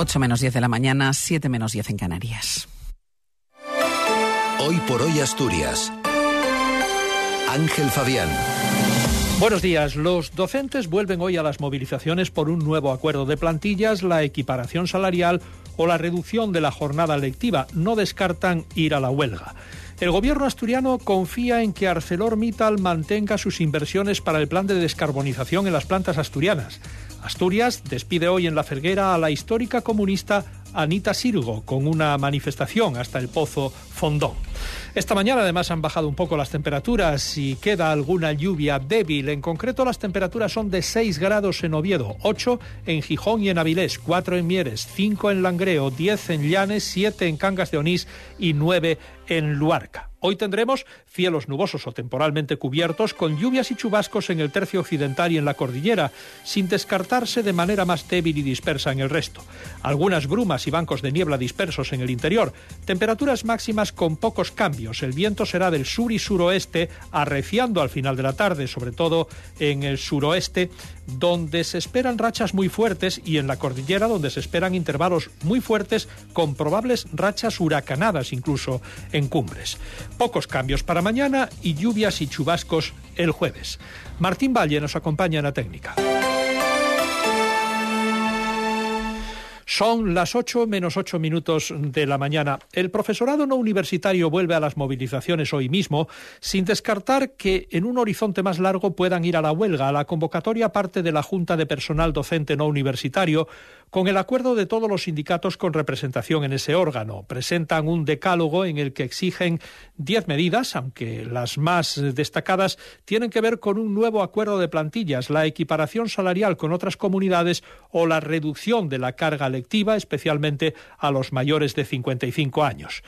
8 menos 10 de la mañana, 7 menos 10 en Canarias. Hoy por hoy Asturias. Ángel Fabián. Buenos días. Los docentes vuelven hoy a las movilizaciones por un nuevo acuerdo de plantillas, la equiparación salarial o la reducción de la jornada lectiva. No descartan ir a la huelga. El gobierno asturiano confía en que ArcelorMittal mantenga sus inversiones para el plan de descarbonización en las plantas asturianas. Asturias despide hoy en la Ferguera a la histórica comunista Anita Sirgo con una manifestación hasta el Pozo Fondón. Esta mañana además han bajado un poco las temperaturas y queda alguna lluvia débil. En concreto las temperaturas son de 6 grados en Oviedo, 8 en Gijón y en Avilés, 4 en Mieres, 5 en Langreo, 10 en Llanes, 7 en Cangas de Onís y 9 en Luarca. Hoy tendremos cielos nubosos o temporalmente cubiertos con lluvias y chubascos en el tercio occidental y en la cordillera, sin descartarse de manera más débil y dispersa en el resto. Algunas brumas y bancos de niebla dispersos en el interior. Temperaturas máximas con pocos cambios. El viento será del sur y suroeste, arreciando al final de la tarde, sobre todo en el suroeste, donde se esperan rachas muy fuertes y en la cordillera donde se esperan intervalos muy fuertes con probables rachas huracanadas incluso cumbres. Pocos cambios para mañana y lluvias y chubascos el jueves. Martín Valle nos acompaña en la técnica. Son las 8 menos 8 minutos de la mañana. El profesorado no universitario vuelve a las movilizaciones hoy mismo, sin descartar que en un horizonte más largo puedan ir a la huelga. La convocatoria parte de la Junta de Personal Docente No Universitario con el acuerdo de todos los sindicatos con representación en ese órgano. Presentan un decálogo en el que exigen diez medidas, aunque las más destacadas tienen que ver con un nuevo acuerdo de plantillas, la equiparación salarial con otras comunidades o la reducción de la carga lectiva, especialmente a los mayores de 55 años.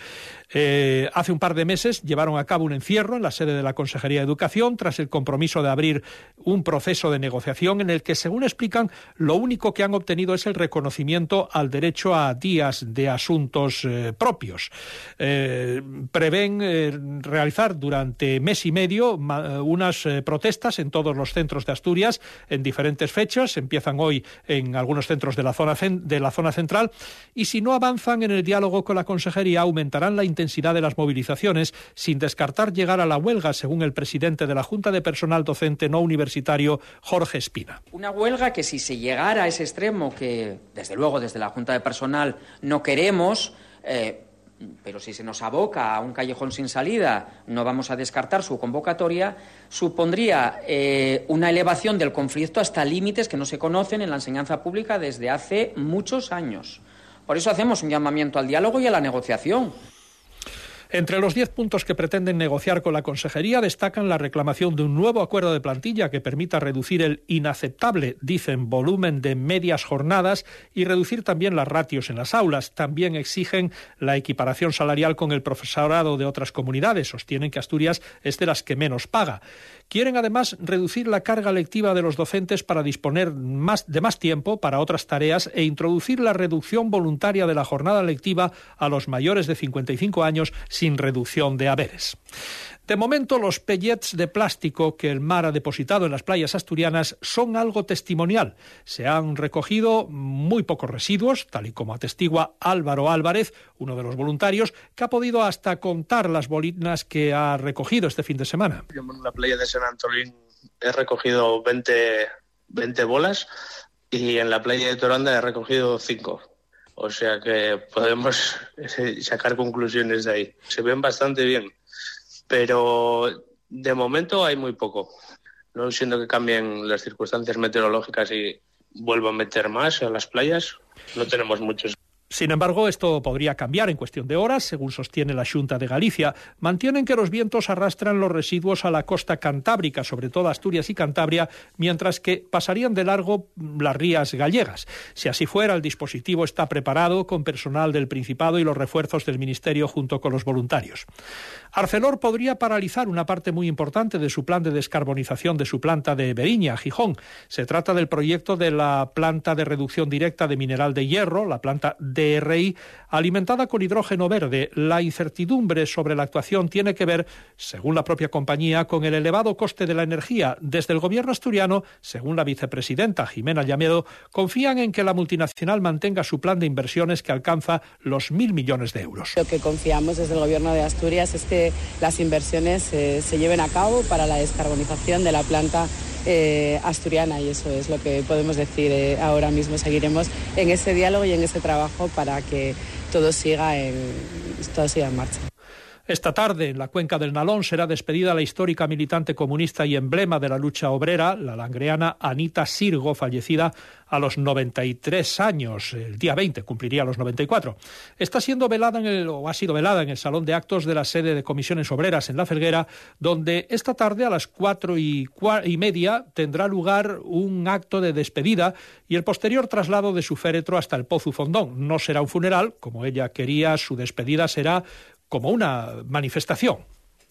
Eh, hace un par de meses llevaron a cabo un encierro en la sede de la Consejería de Educación tras el compromiso de abrir un proceso de negociación en el que, según explican, lo único que han obtenido es el reconocimiento al derecho a días de asuntos eh, propios. Eh, prevén realizar durante mes y medio unas protestas en todos los centros de Asturias en diferentes fechas. Empiezan hoy en algunos centros de la zona, de la zona central y si no avanzan en el diálogo con la Consejería aumentarán la intensidad de las movilizaciones, sin descartar llegar a la huelga, según el presidente de la Junta de Personal Docente No Universitario, Jorge Espina. Una huelga que si se llegara a ese extremo, que desde luego desde la Junta de Personal no queremos, eh, pero si se nos aboca a un callejón sin salida, no vamos a descartar su convocatoria, supondría eh, una elevación del conflicto hasta límites que no se conocen en la enseñanza pública desde hace muchos años. Por eso hacemos un llamamiento al diálogo y a la negociación. Entre los diez puntos que pretenden negociar con la Consejería destacan la reclamación de un nuevo acuerdo de plantilla que permita reducir el inaceptable, dicen, volumen de medias jornadas y reducir también las ratios en las aulas. También exigen la equiparación salarial con el profesorado de otras comunidades. Sostienen que Asturias es de las que menos paga. Quieren además reducir la carga lectiva de los docentes para disponer más, de más tiempo para otras tareas e introducir la reducción voluntaria de la jornada lectiva a los mayores de 55 años sin reducción de haberes. De momento, los pellets de plástico que el mar ha depositado en las playas asturianas son algo testimonial. Se han recogido muy pocos residuos, tal y como atestigua Álvaro Álvarez, uno de los voluntarios, que ha podido hasta contar las bolinas que ha recogido este fin de semana. En la playa de San Antolín he recogido 20, 20 bolas y en la playa de Toranda he recogido 5. O sea que podemos sacar conclusiones de ahí. Se ven bastante bien pero de momento hay muy poco. No siendo que cambien las circunstancias meteorológicas y vuelvan a meter más a las playas, no tenemos muchos. Sin embargo, esto podría cambiar en cuestión de horas, según sostiene la Junta de Galicia. Mantienen que los vientos arrastran los residuos a la costa cantábrica, sobre todo Asturias y Cantabria, mientras que pasarían de largo las rías gallegas. Si así fuera, el dispositivo está preparado con personal del Principado y los refuerzos del Ministerio junto con los voluntarios. Arcelor podría paralizar una parte muy importante de su plan de descarbonización de su planta de Beriña, Gijón. Se trata del proyecto de la planta de reducción directa de mineral de hierro, la planta de Alimentada con hidrógeno verde. La incertidumbre sobre la actuación tiene que ver, según la propia compañía, con el elevado coste de la energía. Desde el gobierno asturiano, según la vicepresidenta Jimena Llamedo, confían en que la multinacional mantenga su plan de inversiones que alcanza los mil millones de euros. Lo que confiamos desde el gobierno de Asturias es que las inversiones eh, se lleven a cabo para la descarbonización de la planta eh, asturiana y eso es lo que podemos decir eh, ahora mismo. Seguiremos en ese diálogo y en ese trabajo para que todo siga todo siga en marcha. Esta tarde, en la cuenca del Nalón, será despedida la histórica militante comunista y emblema de la lucha obrera, la langreana Anita Sirgo, fallecida a los 93 años. El día 20 cumpliría los 94. Está siendo velada en el, o ha sido velada en el Salón de Actos de la sede de Comisiones Obreras en La Felguera, donde esta tarde a las cuatro y, media tendrá lugar un acto de despedida y el posterior traslado de su féretro hasta el Pozo Fondón. No será un funeral, como ella quería, su despedida será como una manifestación.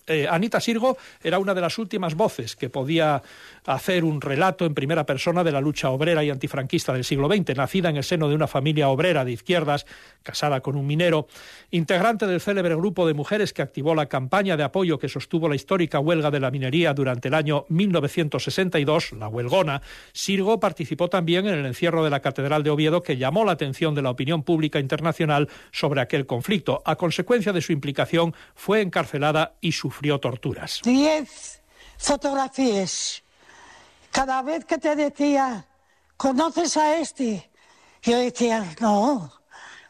Eh, Anita Sirgo era una de las últimas voces que podía hacer un relato en primera persona de la lucha obrera y antifranquista del siglo XX, nacida en el seno de una familia obrera de izquierdas, casada con un minero, integrante del célebre grupo de mujeres que activó la campaña de apoyo que sostuvo la histórica huelga de la minería durante el año 1962, la huelgona, Sirgo participó también en el encierro de la Catedral de Oviedo que llamó la atención de la opinión pública internacional sobre aquel conflicto. A consecuencia de su implicación, fue encarcelada y sufrió torturas. Diez fotografías cada vez que te decía, ¿conoces a este? Yo decía, no,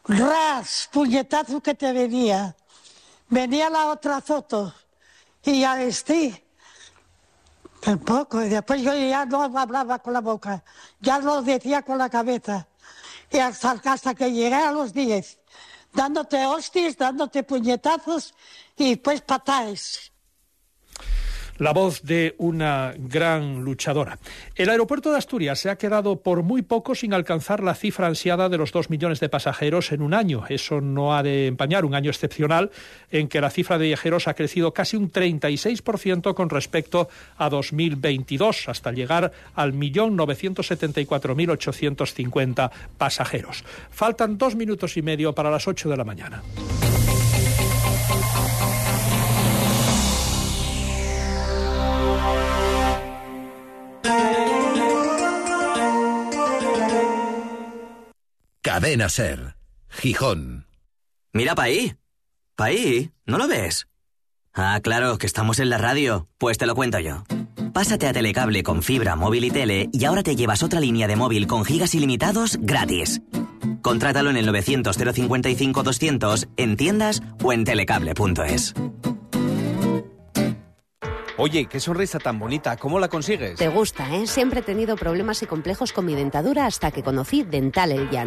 ras, puñetazo que te venía. Venía la otra foto y a este tampoco. Y después yo ya no hablaba con la boca, ya lo decía con la cabeza. Y hasta, hasta que llegué a los diez, dándote hostias, dándote puñetazos y pues patadas. La voz de una gran luchadora. El aeropuerto de Asturias se ha quedado por muy poco sin alcanzar la cifra ansiada de los dos millones de pasajeros en un año. Eso no ha de empañar un año excepcional en que la cifra de viajeros ha crecido casi un 36% con respecto a 2022, hasta llegar al millón 974.850 pasajeros. Faltan dos minutos y medio para las ocho de la mañana. Cadena Ser, Gijón. Mira pa' ahí. Pa' ahí, ¿no lo ves? Ah, claro, que estamos en la radio. Pues te lo cuento yo. Pásate a Telecable con fibra, móvil y tele y ahora te llevas otra línea de móvil con gigas ilimitados gratis. Contrátalo en el 900 055 200 en tiendas o en telecable.es. Oye, qué sonrisa tan bonita, ¿cómo la consigues? Te gusta, ¿eh? Siempre he tenido problemas y complejos con mi dentadura hasta que conocí Dental El Llano.